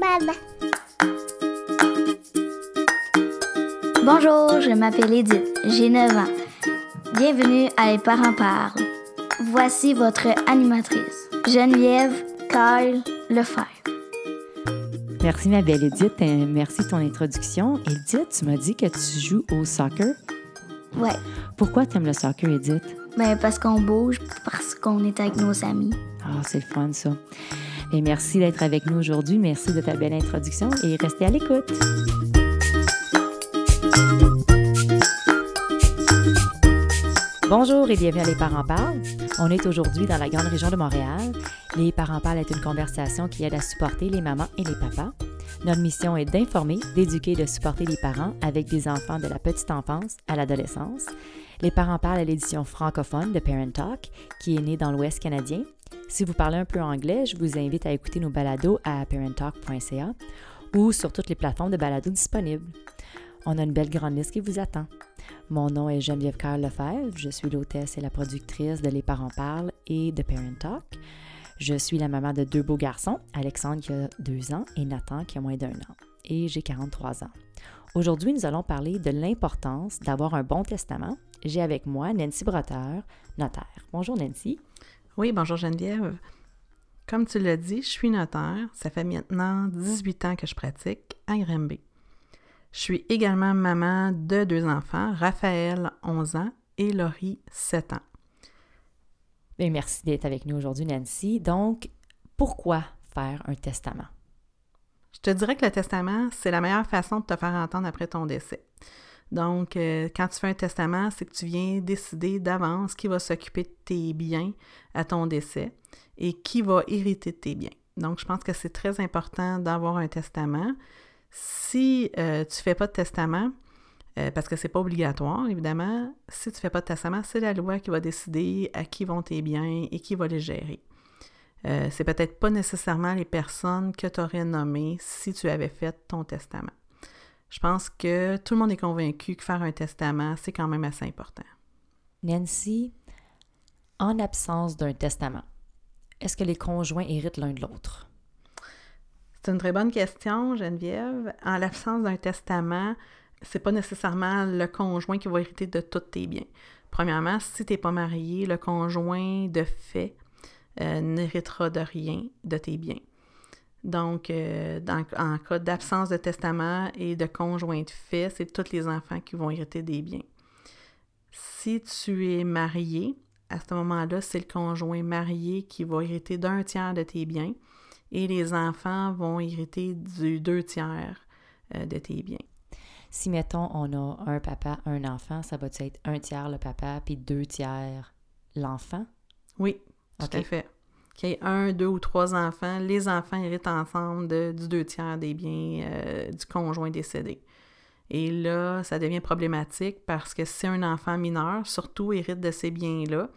Maman. Bonjour, je m'appelle Edith, j'ai 9 ans. Bienvenue à Les parents parlent. Voici votre animatrice, Geneviève Kyle Lefebvre. Merci ma belle Edith, et merci de ton introduction. Edith, tu m'as dit que tu joues au soccer. Ouais, Pourquoi tu aimes le soccer, Edith? ben parce qu'on bouge, parce qu'on est avec nos amis. Ah, c'est le fun ça. Et merci d'être avec nous aujourd'hui. Merci de ta belle introduction et restez à l'écoute. Bonjour et bienvenue à Les Parents Parlent. On est aujourd'hui dans la grande région de Montréal. Les Parents Parlent est une conversation qui aide à supporter les mamans et les papas. Notre mission est d'informer, d'éduquer et de supporter les parents avec des enfants de la petite enfance à l'adolescence. Les Parents Parlent est l'édition francophone de Parent Talk qui est née dans l'Ouest canadien. Si vous parlez un peu anglais, je vous invite à écouter nos balados à parenttalk.ca ou sur toutes les plateformes de balados disponibles. On a une belle grande liste qui vous attend. Mon nom est Geneviève Carl Lefebvre. Je suis l'hôtesse et la productrice de Les Parents Parlent et de Parent Talk. Je suis la maman de deux beaux garçons, Alexandre qui a deux ans et Nathan qui a moins d'un an. Et j'ai 43 ans. Aujourd'hui, nous allons parler de l'importance d'avoir un bon testament. J'ai avec moi Nancy Broteur, notaire. Bonjour Nancy. Oui, bonjour Geneviève. Comme tu l'as dit, je suis notaire. Ça fait maintenant 18 ans que je pratique à Granby. Je suis également maman de deux enfants, Raphaël, 11 ans, et Laurie, 7 ans. Merci d'être avec nous aujourd'hui, Nancy. Donc, pourquoi faire un testament? Je te dirais que le testament, c'est la meilleure façon de te faire entendre après ton décès. Donc, euh, quand tu fais un testament, c'est que tu viens décider d'avance qui va s'occuper de tes biens à ton décès et qui va hériter de tes biens. Donc, je pense que c'est très important d'avoir un testament. Si euh, tu ne fais pas de testament, euh, parce que c'est pas obligatoire, évidemment, si tu ne fais pas de testament, c'est la loi qui va décider à qui vont tes biens et qui va les gérer. Euh, c'est peut-être pas nécessairement les personnes que tu aurais nommées si tu avais fait ton testament. Je pense que tout le monde est convaincu que faire un testament, c'est quand même assez important. Nancy, en absence d'un testament, est-ce que les conjoints héritent l'un de l'autre? C'est une très bonne question, Geneviève. En l'absence d'un testament, c'est pas nécessairement le conjoint qui va hériter de tous tes biens. Premièrement, si tu n'es pas marié, le conjoint de fait euh, n'héritera de rien de tes biens. Donc, euh, dans- en cas d'absence de testament et de conjoint de fait, c'est tous les enfants qui vont hériter des biens. Si tu es marié, à ce moment-là, c'est le conjoint marié qui va hériter d'un tiers de tes biens et les enfants vont hériter du deux tiers euh, de tes biens. Si, mettons, on a un papa, un enfant, ça va être un tiers le papa, puis deux tiers l'enfant? Oui, tout à fait. Qu'il y ait un, deux ou trois enfants, les enfants héritent ensemble du deux tiers des biens euh, du conjoint décédé. Et là, ça devient problématique parce que si un enfant mineur, surtout, hérite de ces biens-là,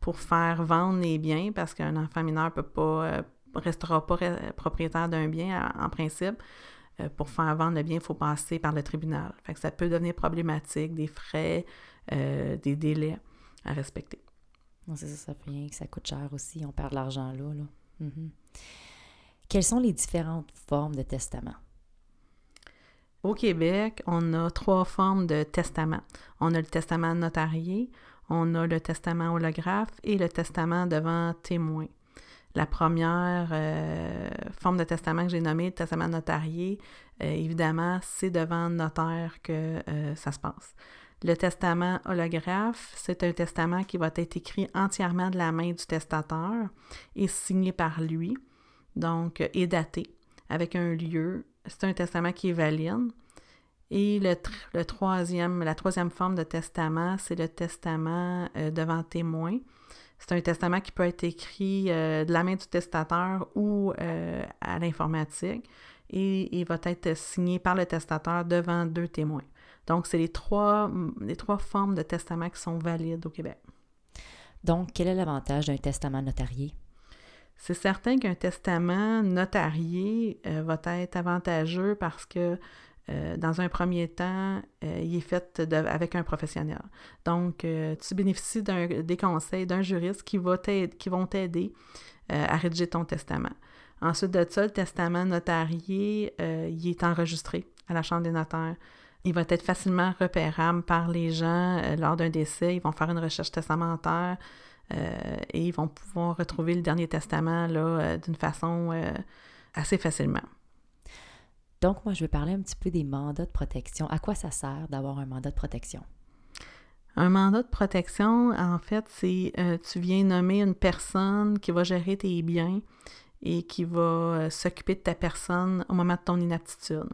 pour faire vendre les biens, parce qu'un enfant mineur peut pas, euh, restera pas re- propriétaire d'un bien en, en principe, euh, pour faire vendre le bien, il faut passer par le tribunal. Fait que ça peut devenir problématique, des frais, euh, des délais à respecter. Ça fait rien que ça coûte cher aussi. On perd de l'argent là. là. Mhm. Quelles sont les différentes formes de testament? Au Québec, on a trois formes de testament. On a le testament notarié, on a le testament holographe et le testament devant témoin. La première euh, forme de testament que j'ai nommée, le testament notarié, euh, évidemment, c'est devant notaire que euh, ça se passe. Le testament holographe, c'est un testament qui va être écrit entièrement de la main du testateur et signé par lui, donc euh, et daté avec un lieu. C'est un testament qui est valide. Et le, tr- le troisième, la troisième forme de testament, c'est le testament euh, devant témoin. C'est un testament qui peut être écrit euh, de la main du testateur ou à l'informatique et il va être signé par le testateur devant deux témoins. Donc, c'est les trois, les trois formes de testament qui sont valides au Québec. Donc, quel est l'avantage d'un testament notarié? C'est certain qu'un testament notarié euh, va être avantageux parce que euh, dans un premier temps, euh, il est fait de- avec un professionnel. Donc, tu bénéficies d'un- des conseils d'un juriste qui, va qui vont t'aider à rédiger ton testament. Ensuite de ça, le testament notarié, il est enregistré à la Chambre des notaires. Il va être facilement repérable par les gens euh, lors d'un décès. Ils vont faire une recherche testamentaire et ils vont pouvoir retrouver le dernier testament là, d'une façon assez facilement. Donc, moi, je vais parler un petit peu des mandats de protection. À quoi ça sert d'avoir un mandat de protection? Un mandat de protection, en fait, c'est euh, tu viens nommer une personne qui va gérer tes biens et qui va euh, s'occuper de ta personne au moment de ton inaptitude.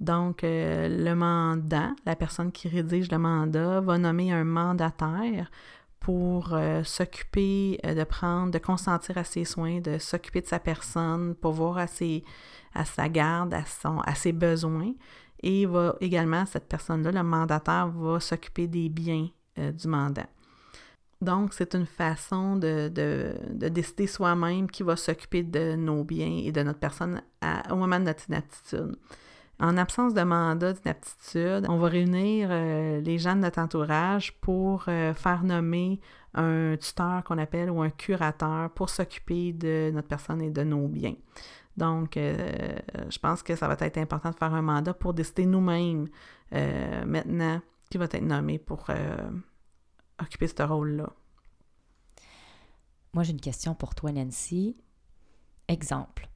Donc, euh, le mandant, la personne qui rédige le mandat, va nommer un mandataire pour s'occuper de prendre, de consentir à ses soins, de s'occuper de sa personne, pour voir à, à sa garde, à, son, à ses besoins. Et va également, cette personne-là, le mandataire, va s'occuper des biens euh, du mandat. Donc, c'est une façon de, décider soi-même qui va s'occuper de nos biens et de notre personne au moment de notre inaptitude. En absence de mandat d'inaptitude, on va réunir euh, les gens de notre entourage pour euh, faire nommer un tuteur qu'on appelle ou un curateur pour s'occuper de notre personne et de nos biens. Donc, euh, je pense que ça va être important de faire un mandat pour décider nous-mêmes maintenant qui va être nommé pour occuper ce rôle-là. Moi, j'ai une question pour toi, Nancy. Exemple.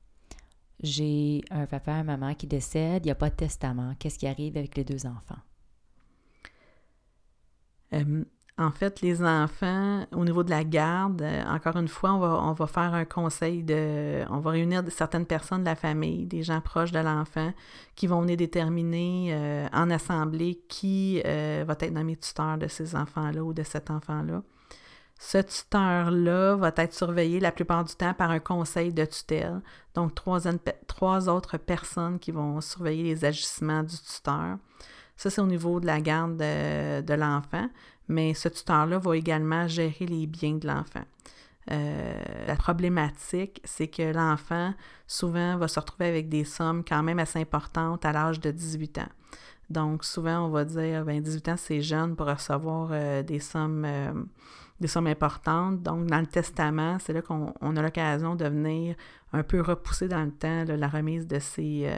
J'ai un papa et une maman qui décèdent, il n'y a pas de testament. Qu'est-ce qui arrive avec les deux enfants? En fait, les enfants, au niveau de la garde, euh, encore une fois, on va, on va faire un conseil de. On va réunir certaines personnes de la famille, des gens proches de l'enfant, qui vont venir déterminer euh, en assemblée qui euh, va être nommé tuteur de ces enfants-là ou de cet enfant-là. Ce tuteur-là va être surveillé la plupart du temps par un conseil de tutelle, donc trois, autres personnes qui vont surveiller les agissements du tuteur. Ça, c'est au niveau de la garde de l'enfant mais ce tuteur-là va également gérer les biens de l'enfant. Euh, la problématique, c'est que l'enfant, souvent, va se retrouver avec des sommes quand même assez importantes à l'âge de 18 ans. Donc, souvent, on va dire, ben 18 ans, c'est jeune pour recevoir euh, des sommes euh, des sommes importantes. Donc, dans le testament, c'est là qu'on a l'occasion de venir un peu repousser dans le temps la remise de ces,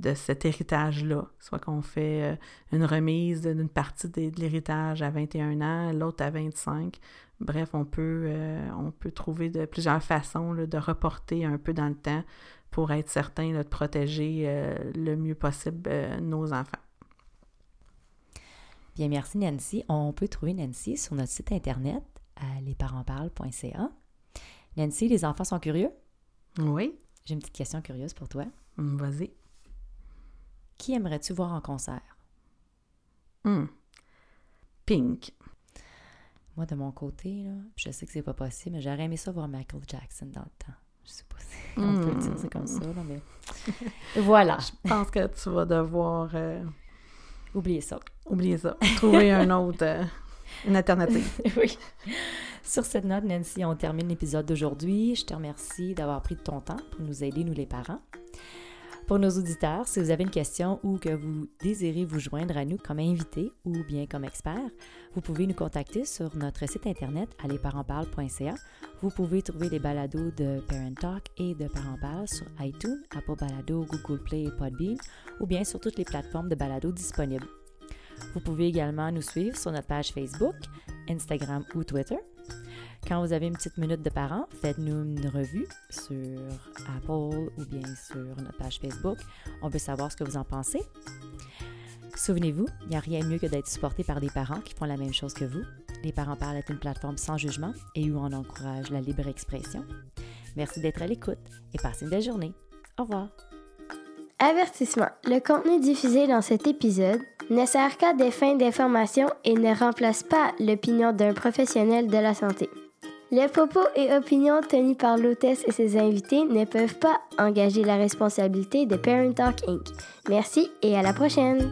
de cet héritage-là. Soit qu'on fait euh, une remise d'une partie de, l'héritage à 21 ans, l'autre à 25. Bref, on peut, euh, on peut trouver de plusieurs façons de reporter un peu dans le temps pour être certain de protéger euh, le mieux possible nos enfants. Bien, merci Nancy. On peut trouver Nancy sur notre site internet à lesparentsparlent.ca. Nancy, les enfants sont curieux? Oui. J'ai une petite question curieuse pour toi. Vas-y. Qui aimerais-tu voir en concert? Hmm. Pink. Moi, de mon côté, là, je sais que c'est pas possible, mais j'aurais aimé ça voir Michael Jackson dans le temps. Je sais pas si on peut le dire, c'est comme ça, là, mais voilà. Je pense que tu vas devoir... Euh, oublier ça. Oublier ça. Trouver un autre... Euh, une alternative. oui. Sur cette note, Nancy, on termine l'épisode d'aujourd'hui. Je te remercie d'avoir pris de ton temps pour nous aider, nous les parents. Pour nos auditeurs, si vous avez une question ou que vous désirez vous joindre à nous comme invité ou bien comme expert, vous pouvez nous contacter sur notre site internet allezparentsparle.ca. Vous pouvez trouver les balados de Parent Talk et de Parents Parle sur iTunes, Apple Balado, Google Play et Podbean ou bien sur toutes les plateformes de balado disponibles. Vous pouvez également nous suivre sur notre page Facebook, Instagram ou Twitter. Quand vous avez une petite minute de parents, faites-nous une revue sur Apple ou bien sur notre page Facebook. On veut savoir ce que vous en pensez. Souvenez-vous, il n'y a rien de mieux que d'être supporté par des parents qui font la même chose que vous. Les parents parlent est une plateforme sans jugement et où on encourage la libre expression. Merci d'être à l'écoute et passez une belle journée. Au revoir. Avertissement. Le contenu diffusé dans cet épisode ne sert qu'à des fins d'information et ne remplace pas l'opinion d'un professionnel de la santé. Les propos et opinions tenus par l'hôtesse et ses invités ne peuvent pas engager la responsabilité de Parent Talk Inc. Merci et à la prochaine!